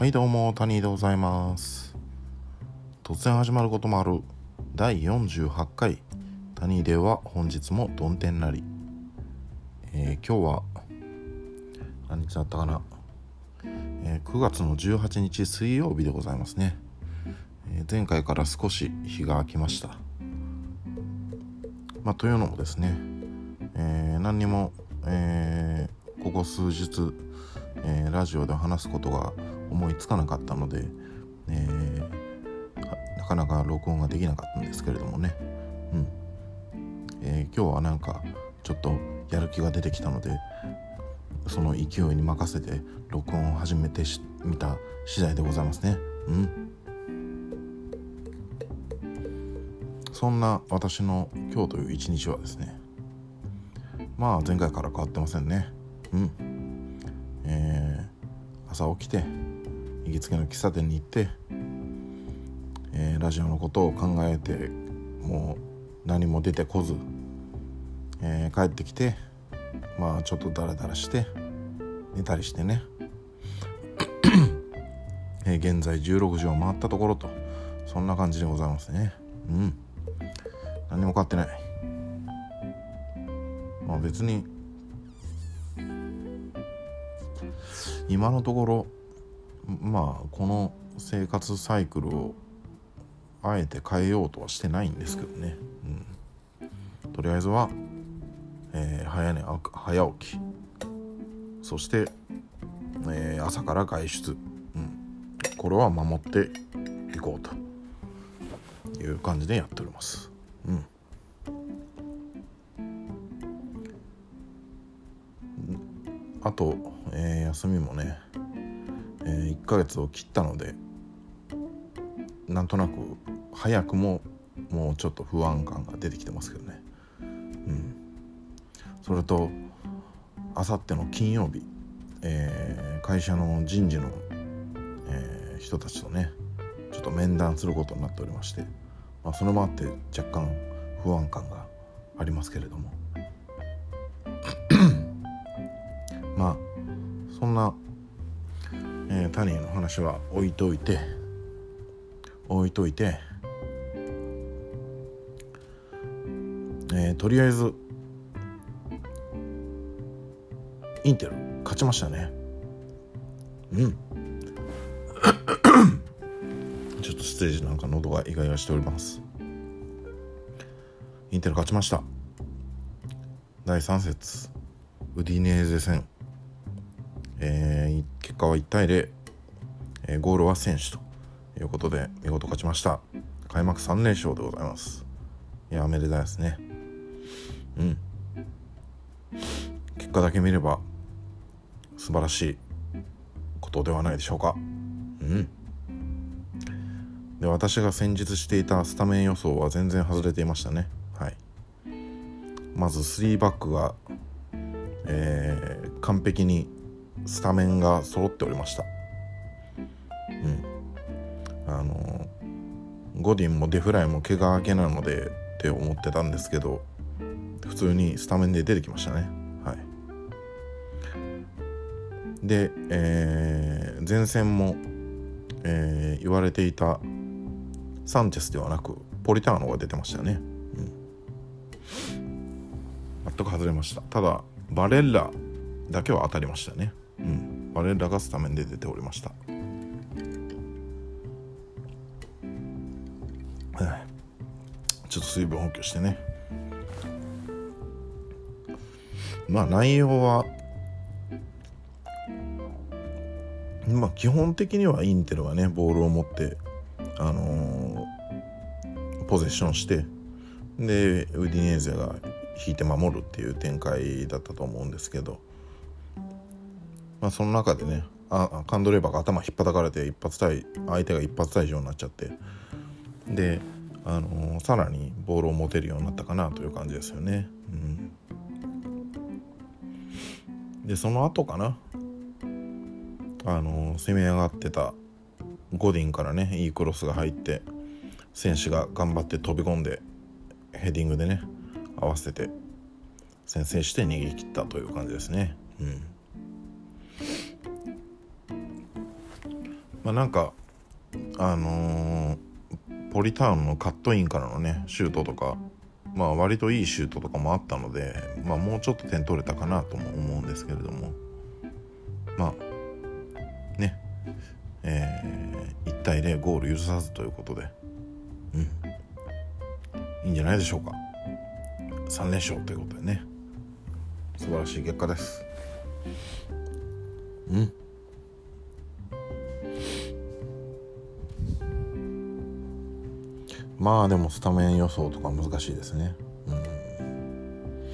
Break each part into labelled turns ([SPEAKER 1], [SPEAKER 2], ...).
[SPEAKER 1] はいどうも谷でございます。突然始まることもある。第48回。谷では本日もどん天なり、えー、今日は何日だったかな、えー、9月の18日水曜日でございますね、えー、前回から少し日が空きました。まあというのもですね、え何にも、えここ数日、えラジオで話すことが思いつかなかったので、えー、なかなか録音ができなかったんですけれどもね、うん。えー、今日はなんかちょっとやる気が出てきたのでその勢いに任せて録音を始めてみた次第でございますね。うん。そんな私の今日という一日はですねまあ前回から変わってませんね。うん。えー、朝起きて行きつけの喫茶店に行って、えー、ラジオのことを考えてもう何も出てこず、えー、帰ってきてまあちょっとダラダラして寝たりしてね。えー、現在16時を回ったところとそんな感じでございますね。うん。何も変わってない。まあ別に今のところまあこの生活サイクルをあえて変えようとはしてないんですけどね、うん、とりあえずは、えー、早寝早起き。そして、えー、朝から外出、うん、これは守っていこうと。いう感じでやっております。うん。あと、えー、休みもねえー、1ヶ月を切ったのでなんとなく早くももうちょっと不安感が出てきてますけどね。うん、それとあさっての金曜日、えー、会社の人事の、えー、人たちとねちょっと面談することになっておりまして、まあ、それもあって若干不安感がありますけれども まあそんなえー、タニーの話は置いといて置いといて、えー、とりあえずインテル勝ちましたね。うん。ちょっとステージなんか喉がイガイガしております。インテル勝ちました。第3節。ウディネーゼ戦。ー、は1対0、えー、ゴールは選手ということで見事勝ちました。開幕3連勝でございます。いやめでたいですね。うん。結果だけ見れば素晴らしいことではないでしょうか。うん。で私が先日していたスタメン予想は全然外れていましたね。はい。まず3バックが、えー、完璧にスタメンが揃っておりました。うん。あのゴディンもデフライも怪我明けなのでって思ってたんですけど普通にスタメンで出てきましたね。はい。で、えー、前線も、えー、言われていたサンチェスではなくポリターノが出てましたね、うん、全く外れました。ただバレッラだけは当たりましたね。うん、バレラがスタメンで出ておりました。ちょっと水分補給してね。まあ内容は、まあ基本的にはインテルはね、ボールを持って、あのー、ポゼッションして、で、ウディネーゼが引いて守るっていう展開だったと思うんですけど、まあ、その中でねあカンドレーバーが頭引っ叩かれて一発対相手が一発退場になっちゃってで、あのー、さらにボールを持てるようになったかなという感じですよね。うん、でその後かな、あのー、攻め上がってたゴディンからねいいクロスが入って選手が頑張って飛び込んでヘディングでね合わせて先制して逃げ切ったという感じですね。うんまあ、なんかあのー、ポリタウンのカットインからのねシュートとかまあ割といいシュートとかもあったので、まあ、もうちょっと点取れたかなとも思うんですけれども。まあねえー、1対0ゴール許さずということで。うん。いいんじゃないでしょうか。3連勝ということでね。素晴らしい結果です。うん。まあでもスタメン予想とか難しいですね。うん、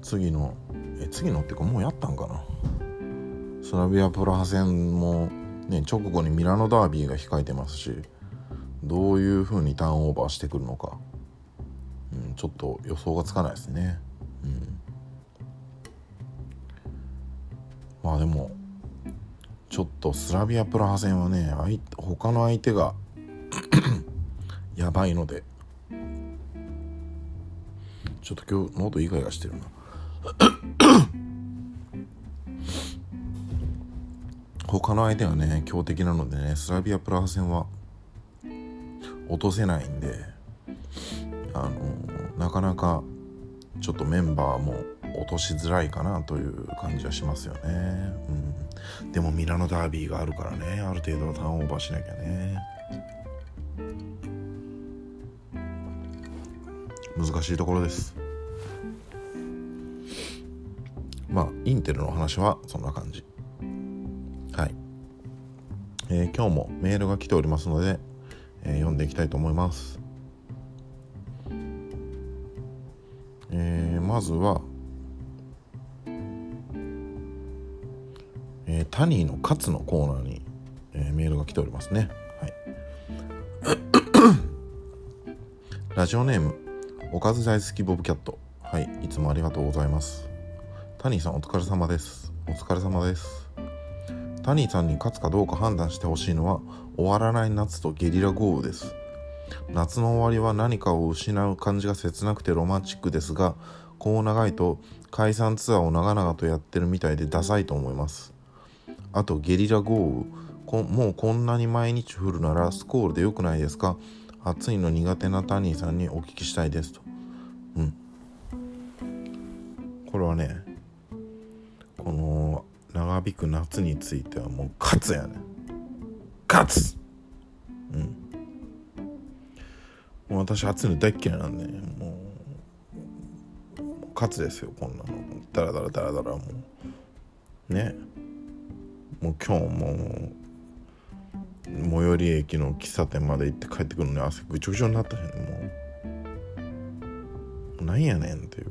[SPEAKER 1] 次のえ次のっていうかもうやったんかな。スラビアプラハ戦も、ね、直後にミラノダービーが控えてますしどういうふうにターンオーバーしてくるのか、うん、ちょっと予想がつかないですね。うん、まあでもちょっとスラビアプラハ戦はね他の相手がやばいので。ちょっと今日喉イガイガしてるな。他の相手はね強敵なのでねスラビアプラハ戦は落とせないんであのなかなかちょっとメンバーも落としづらいかなという感じはしますよね、うん、でもミラノダービーがあるからねある程度はターンオーバーしなきゃね。難しいところです。まあインテルの話はそんな感じ。はい、えー、今日もメールが来ておりますので、えー、読んでいきたいと思います。えー、まずはえー、タニーのカツのコーナーに、えー、メールが来ておりますね。はい、ラジオネームおかず大好きボブキャット。はいいつもありがとうございます。タニーさんお疲れ様です。お疲れ様です。タニーさんに勝つかどうか判断してほしいのは終わらない夏とゲリラ豪雨です。夏の終わりは何かを失う感じが切なくてロマンチックですがこう長いと解散ツアーを長々とやってるみたいでダサいと思います。あとゲリラ豪雨。もうこんなに毎日降るならスコールでよくないですか？暑いの苦手なタニーさんにお聞きしたいですと。うん。これはね、この長引く夏についてはもう勝つやね。勝つうん。もう私暑いの大っ嫌いなんで、もう、勝つですよ、こんなの。ダラダラダラダラもう。ね。もう今日も最寄り駅の喫茶店まで行って帰ってくるのに汗ぐちょぐちょになったしねもう。なんやねんっていう。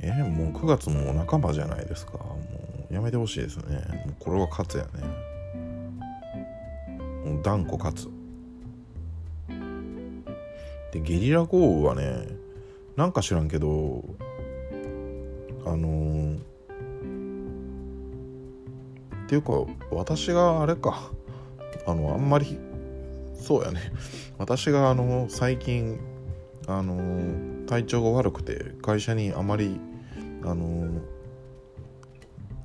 [SPEAKER 1] えー、もう9月も半ばじゃないですか。もうやめてほしいですね。もうこれは勝つやね。もう断固勝つ。でゲリラ豪雨はねなんか知らんけどあのーていうか私があれか。あのあんまりそうやね。私があの最近あの体調が悪くて会社にあまりあの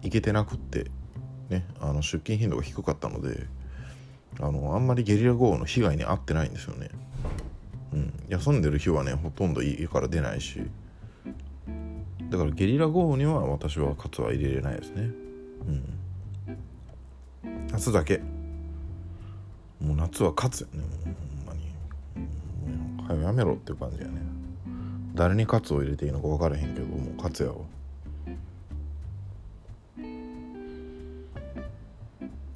[SPEAKER 1] 行けてなくってねあの出勤頻度が低かったのであのあんまりゲリラ豪雨の被害に遭ってないんですよね。うん、休んでる日はねほとんど家から出ないし。だからゲリラ豪雨には私はカツは入れれないですね。うん。夏だけ。もう夏は勝つよねもうほんまに。はよやめろっていう感じやね。誰に勝つを入れていいのか分からへんけどもう勝つやわ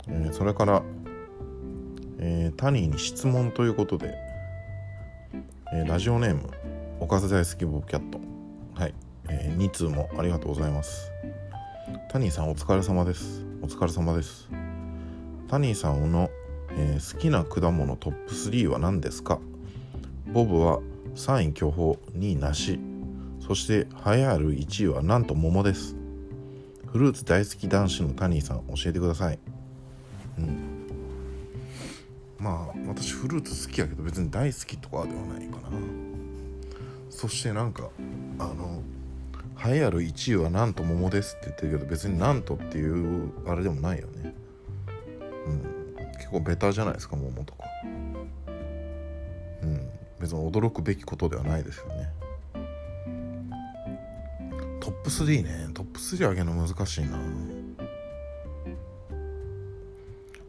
[SPEAKER 1] え、それから、えー、タニーに質問ということで、えー、ラジオネームおかず大好きボブキャット。はい、えー、2通もありがとうございます。タニーさんお疲れ様です。お疲れ様です。タニーさんの、えー、好きな果物トップ3は何ですか？ボブは3位巨峰2位梨そして栄えある1位はなんと桃です。フルーツ大好き男子のタニーさん教えてください。うん。まあ私フルーツ好きやけど別に大好きとかではないかな。そしてなんかあの栄えある1位はなんと桃ですって言ってるけど別になんとっていうあれでもないよね。結構ベタじゃないですか桃とか。うん。別に驚くべきことではないですよね。トップ3ね。トップ3上げるの難しいな。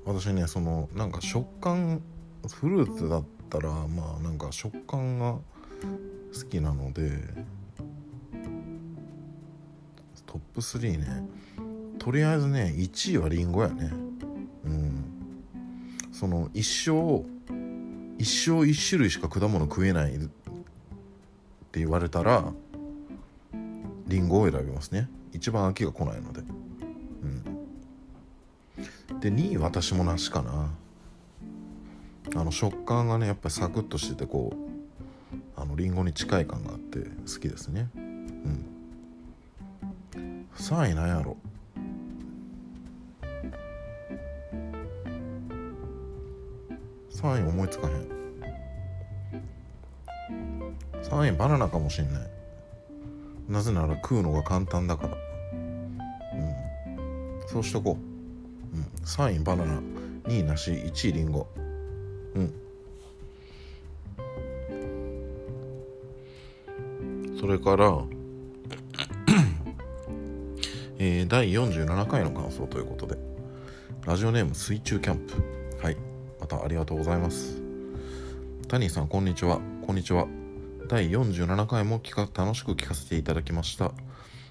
[SPEAKER 1] 私ねそのなんか食感フルーツだったらまあなんか食感が好きなのでトップ3ね。とりあえずね1位はリンゴやね。その一生一生一種類しか果物食えないって言われたらリンゴを選びますね。一番飽きが来ないので。うん。で2位私もなしかな。あの食感がねやっぱりサクッとしててこうあのリンゴに近い感があって好きですね。うん。3位なんやろ。3位思いつかへん。3位バナナかもしんない。なぜなら食うのが簡単だから。うん。そうしとこう、うん、3位バナナ2位梨1位リンゴ。うん。それからえー、第47回の感想ということで。ラジオネーム水中キャンプ。はいまたありがとうございます。タニーさんこんにちは。こんにちは。第47回も聞か楽しく聞かせていただきました。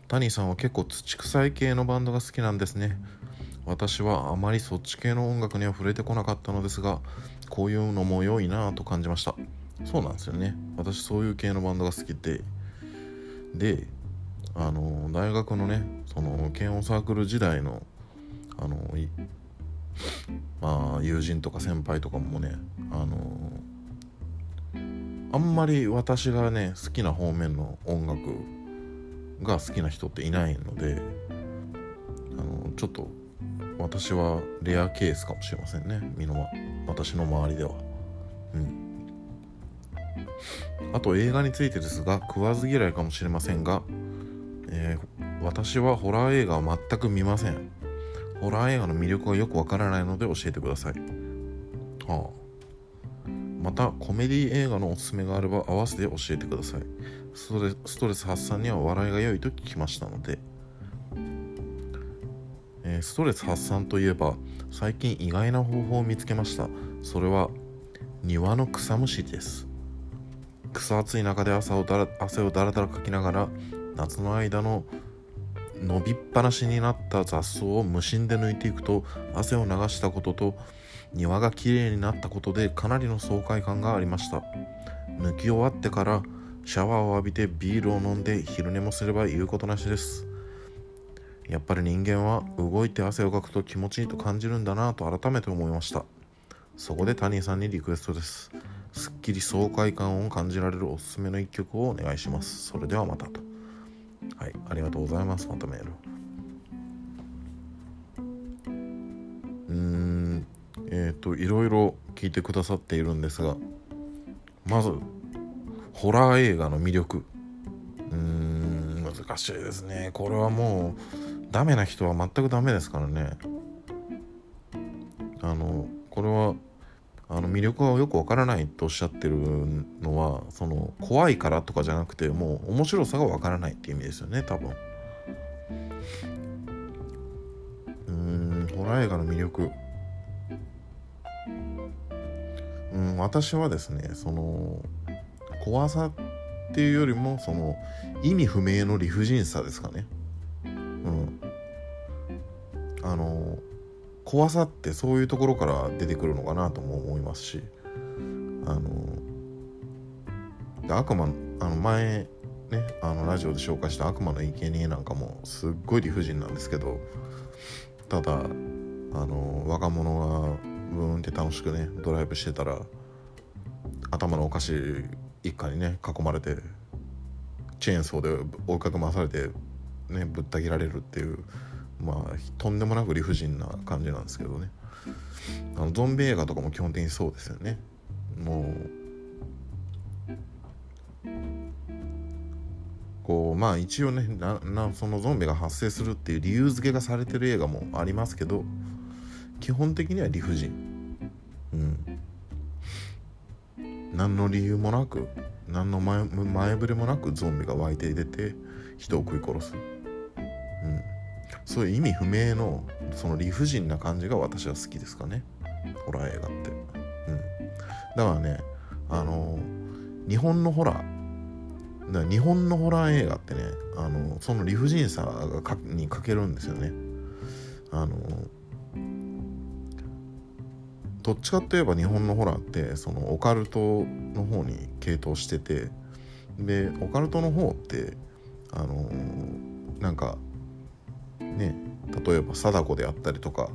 [SPEAKER 1] タニーさんは結構土臭い系のバンドが好きなんですね。私はあまりそっち系の音楽には触れてこなかったのですがこういうのも良いなぁと感じました。そうなんですよね。私そういう系のバンドが好きで。であの大学のねその検温サークル時代のあのまあ友人とか先輩とかもねあのあんまり私がね好きな方面の音楽が好きな人っていないのであのちょっと私はレアケースかもしれませんね身の、ま、私の周りでは。うん。あと映画についてですが食わず嫌いかもしれませんが、えー、私はホラー映画は全く見ません。ホラー映画の魅力がよくわからないので教えてください。はあ。またコメディ映画のおすすめがあれば合わせて教えてください。ストレストレス発散には笑いが良いと聞きましたので、えー、ストレス発散といえば最近意外な方法を見つけました。それは庭の草むしりです。草暑い中で朝をだら汗をだらだらかきながら夏の間の伸びっぱなしになった雑草を無心で抜いていくと汗を流したことと庭がきれいになったことでかなりの爽快感がありました。抜き終わってからシャワーを浴びてビールを飲んで昼寝もすれば言うことなしです。やっぱり人間は動いて汗をかくと気持ちいいと感じるんだなと改めて思いました。そこでタニーさんにリクエストです。すっきり爽快感を感じられるおすすめの一曲をお願いします。それではまたと。はいありがとうございますまたメールうんえっ、ー、といろいろ聞いてくださっているんですがまずホラー映画の魅力。うん難しいですね。これはもうダメな人は全くダメですからね。あのこれは魅力がよくわからないとおっしゃってるのはその怖いからとかじゃなくてもう面白さがわからないっていう意味ですよね多分。うんホラー映画の魅力。うん私はですねその怖さっていうよりもその意味不明の理不尽さですかね。怖さってそういうところから出てくるのかなとも思いますしあの悪魔あの前ねあのラジオで紹介した悪魔の生贄なんかもすっごい理不尽なんですけどただあの若者がブーンって楽しくねドライブしてたら頭のお菓子一家にね囲まれてチェーンソーで追いかけ回されてねぶった切られるっていうまあとんでもなく理不尽な感じなんですけどね。あのゾンビ映画とかも基本的にそうですよね。もうこうまあ一応ねななそのゾンビが発生するっていう理由付けがされてる映画もありますけど基本的には理不尽。うん。何の理由もなく何の前前触れもなくゾンビが湧いて出て人を食い殺す、そういう意味不明のその理不尽な感じが私は好きですかね。ホラー映画って、うん、だからねあの日本のホラーだ日本のホラー映画ってねあのその理不尽さがかに欠けるんですよね。あのどっちかっていえば日本のホラーってそのオカルトの方に傾倒しててでオカルトの方ってあの、なんかね例えば貞子であったりとか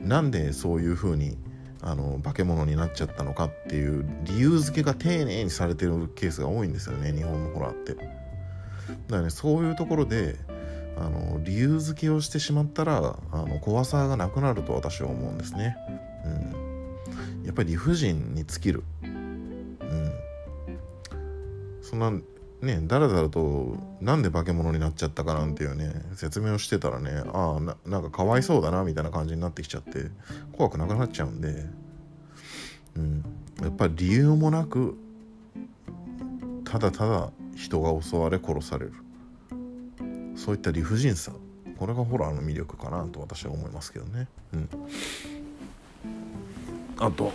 [SPEAKER 1] なんでそういう風にあの化け物になっちゃったのかっていう理由付けが丁寧にされてるケースが多いんですよね日本のホラーって。だからねそういうところであの理由付けをしてしまったらあの怖さがなくなると私は思うんですね。うん、やっぱり理不尽に尽きる。うん、そんなねだらだらとなんで化け物になっちゃったかなんていうね説明をしてたらねああなんかかわいそうだなみたいな感じになってきちゃって怖くなくなっちゃうんで、うん、やっぱり理由もなくただただ人が襲われ殺される。そういった理不尽さ。これがホラーの魅力かなと私は思いますけどね。うん、あと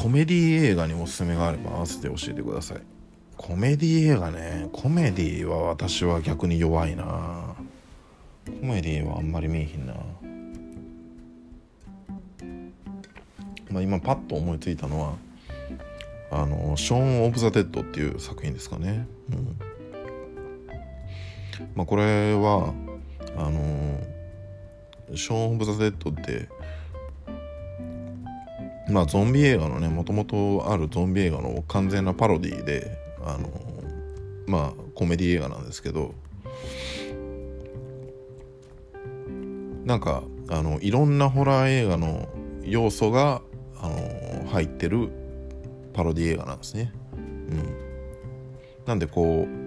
[SPEAKER 1] コメディ映画におすすめがあれば合わせて教えてください。コメディ映画ね。コメディは私は逆に弱いな。コメディはあんまり見えひんな。まあ今パッと思いついたのはあのショーン・オブ・ザ・デッドっていう作品ですかね。うん。まあこれはあのショーン・オブ・ザ・デッドってまあゾンビ映画のねもともとあるゾンビ映画の完全なパロディであのまあコメディ映画なんですけどなんかあのいろんなホラー映画の要素があの入ってるパロディ映画なんですね。うん、なんでこう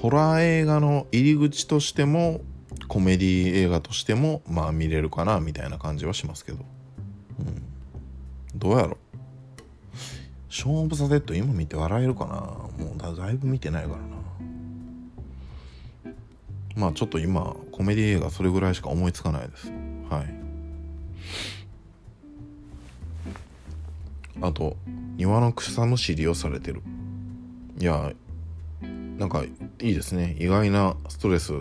[SPEAKER 1] ホラー映画の入り口としてもコメディ映画としてもまあ見れるかなみたいな感じはしますけど、うん、どうやろ。ショーン・オブ・ザ・デッド今見て笑えるかな。もうだだいぶ見てないからな。まあちょっと今コメディ映画それぐらいしか思いつかないです。はい。あと庭の草むしりをされてる。いやなんかいいですね。意外なストレス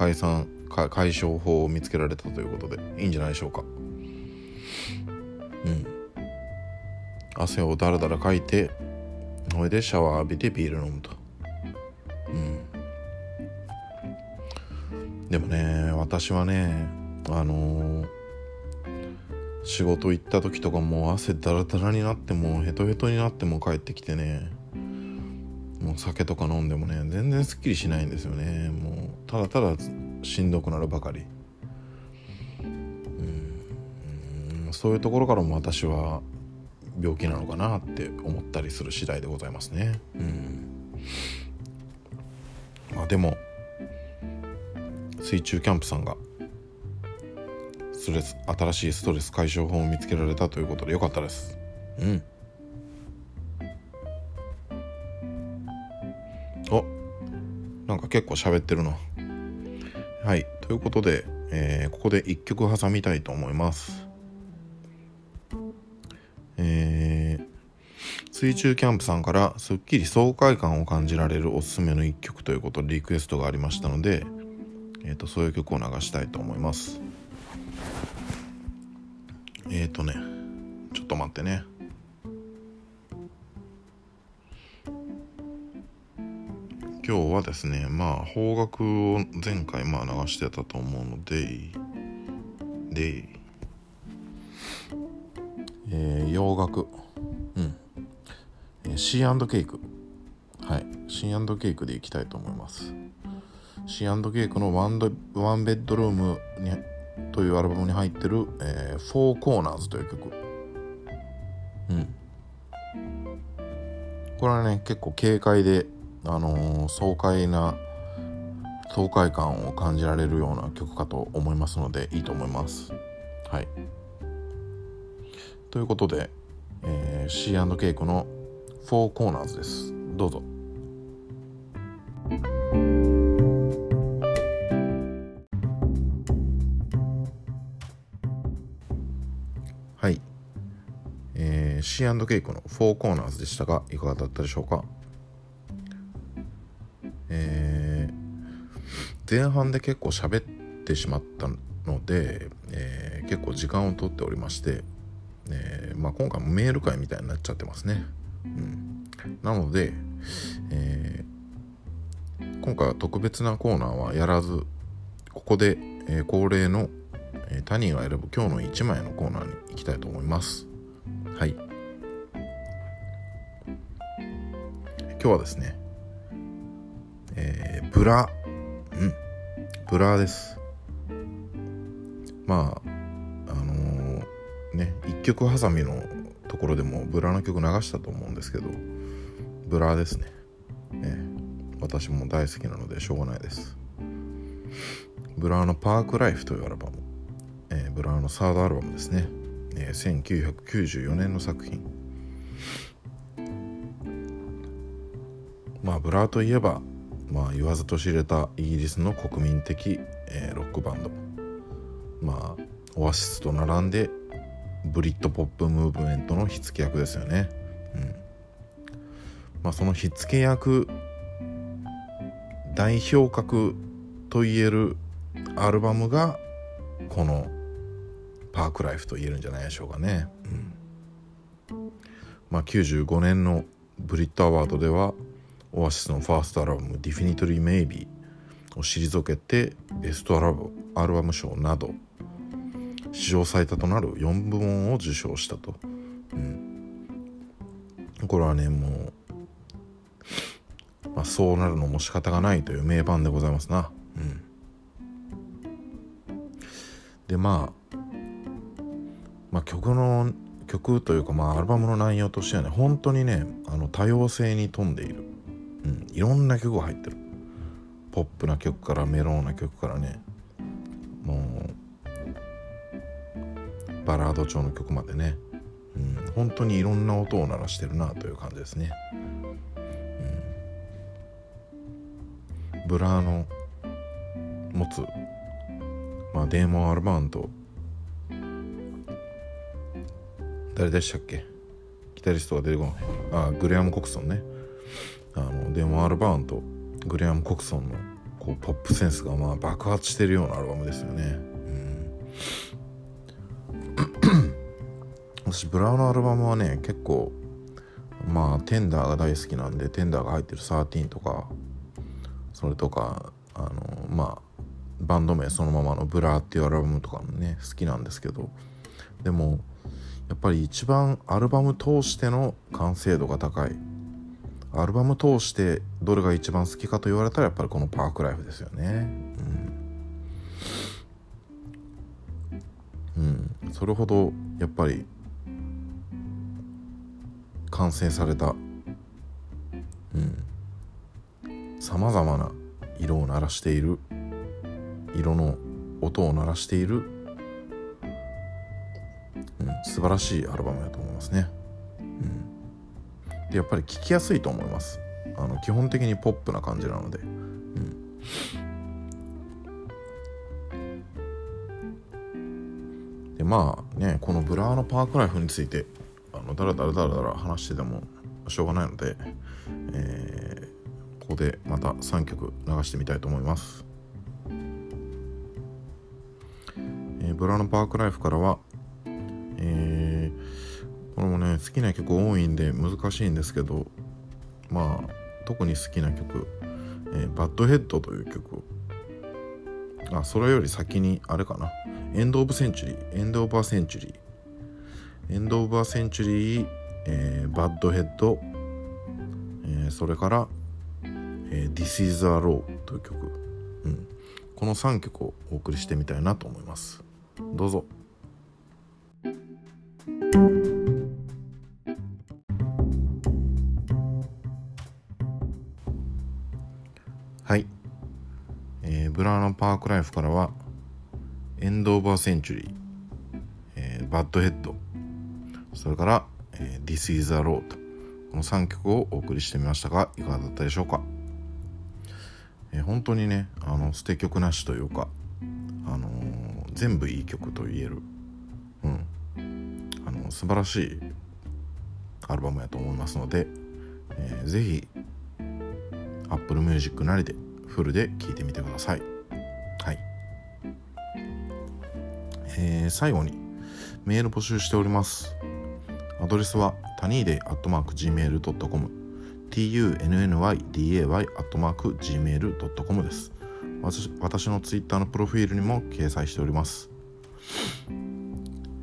[SPEAKER 1] 解散解消法を見つけられたということでいいんじゃないでしょうか。うん。汗をだらだらかいてそれでシャワー浴びてビール飲むと。うん。でもね私はねあのー、仕事行った時とかもう汗だらだらになってもヘトヘトになっても帰ってきてねもう酒とか飲んでもね全然すっきりしないんですよね。もうただただしんどくなるばかり。うんそういうところからも私は病気なのかなって思ったりする次第でございますね。うん。まあでも水中キャンプさんがストレス新しいストレス解消法を見つけられたということでよかったですうんか結構喋ってるな。はい。ということで、えー、ここで一曲挟みたいと思います。えー、水中キャンプさんからすっきり爽快感を感じられるおすすめの一曲ということでリクエストがありましたので、えーと、そういう曲を流したいと思います。えっ、ー、とね、ちょっと待ってね。今日はですねまあ方角を前回まあ流してたと思うのでで、えー、洋楽。うん、えー、シーケイクはい。シーケイクでいきたいと思います。シーケイクのワンドワンベッドルームにというアルバムに入ってる、えー、フォーコーナーズという曲。うん。これはね結構軽快で、あのー、爽快な爽快感を感じられるような曲かと思いますのでいいと思います。はい、ということで、えー、C&K クの4コーナーズです。どうぞ。はい。えー、C&K クの4コーナーズでしたが、いかがだったでしょうか？前半で結構喋ってしまったので、えー、結構時間をとっておりまして、えーまあ、今回もメール会みたいになっちゃってますね。うん、なので、えー、今回は特別なコーナーはやらず、ここで、えー、恒例のえー、タニーが選ぶ今日の1枚のコーナーに行きたいと思います。はい。今日はですねえー、ブラーブラーです。まああのー、ね一曲ハサミのところでもブラーの曲流したと思うんですけどブラーですね。ね私も大好きなのでしょうがないです。ブラーのパークライフというアルバム。えー、ブラーのサードアルバムですね、えー、1994年の作品。まあブラウといえば、まあ、言わずと知れたイギリスの国民的、えー、ロックバンド。まあオアシスと並んでブリッドポップムーブメントの火付け役ですよね、うん。まあ、その火付け役代表格といえるアルバムがこのパークライフと言えるんじゃないでしょうかね。うん、まあ95年のブリットアワードではオアシスのファーストアルバム「ディフィニトリー・メイビー」を退けてベストアルバムアルバム賞など史上最多となる4部門を受賞したと、うん、これはねもう、まあ、そうなるのも仕方がないという名盤でございますな、うん、でまあまあ、曲の曲というか、まあ、アルバムの内容としてはね本当にねあの多様性に富んでいる、うん、いろんな曲が入ってる。ポップな曲からメローな曲からね。もうバラード調の曲までね、うん、本当にいろんな音を鳴らしてるなという感じですね、うん、ブラーの持つ、まあ、デーモン・アルバーンと誰でしたっけ？ギタリストが出てこない。あグレアム・コクソンね。のデーモン・アルバーンとグレアム・コクソンのこうポップセンスがまあ爆発してるようなアルバムですよね、うん、私ブラーのアルバムはね結構まあテンダーが大好きなんでテンダーが入ってる13とかそれとかあのまあバンド名そのままのブラーっていうアルバムとかもね好きなんですけどでもやっぱり一番アルバム通しての完成度が高い。アルバム通してどれが一番好きかと言われたらやっぱりこのパークライフですよね。うん、うん、それほどやっぱり完成されたさまざまな色を鳴らしている色の音を鳴らしているうん。素晴らしいアルバムだと思いますね。でやっぱり聴きやすいと思います。あの基本的にポップな感じなので。うん、でまあねこのブラーのパークライフについてあのだらだらだらだら話しててもしょうがないので、えー、ここでまた3曲流してみたいと思います。えー、ブラーのパークライフからは、好きな曲多いんで難しいんですけどまあ特に好きな曲「えー、バッドヘッド」という曲。あそれより先にあれかな「エンド・オブ・センチュリー」「エンド・オブ・ア・センチュリー」「エンド・オブ・ア・センチュリー」えー、バッドヘッド、えー、それから、えー、This is a Low という曲、うん、この3曲をお送りしてみたいなと思います。どうぞ。ブラーの Parklife からは End of a Century、えー、バッドヘッドそれから、えー、This is a Road この3曲をお送りしてみましたがいかがだったでしょうか、えー、本当にねあの捨て曲なしというか、あのー、全部いい曲と言える、うん、あの素晴らしいアルバムやと思いますので、えー、ぜひ Apple Music なりでフルで聴いてみてください。はい。えー、最後にメール募集しております。アドレスはタニーデイアットマーク Gmail.com tunnyday アットマーク Gmail.com です。私のツイッターのプロフィールにも掲載しております。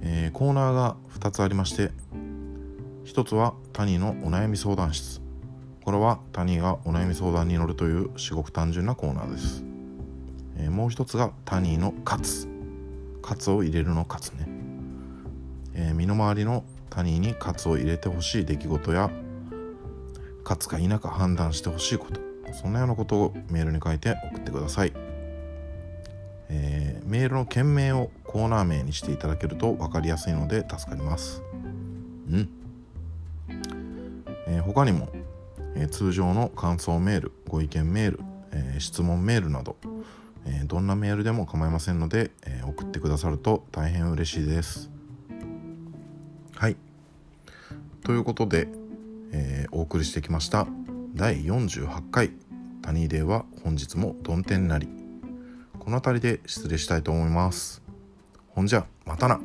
[SPEAKER 1] えー、コーナーが2つありまして1つはタニーのお悩み相談室これはタニーがお悩み相談に乗るという至極単純なコーナーです、えー、もう一つがタニーのカツカツを入れるのカツね、えー、身の回りのタニーにカツを入れてほしい出来事やカツか否か判断してほしいこと。そんなようなことをメールに書いて送ってください、えー、メールの件名をコーナー名にしていただけると分かりやすいので助かります。うん、えー、他にもえ通常の感想メールご意見メール、え質問メールなど、えどんなメールでも構いませんので、え送ってくださると大変嬉しいです。はい。ということで、えお送りしてきました第48回「タニーデー」は本日も曇天なり。この辺りで失礼したいと思います。ほんじゃまたな。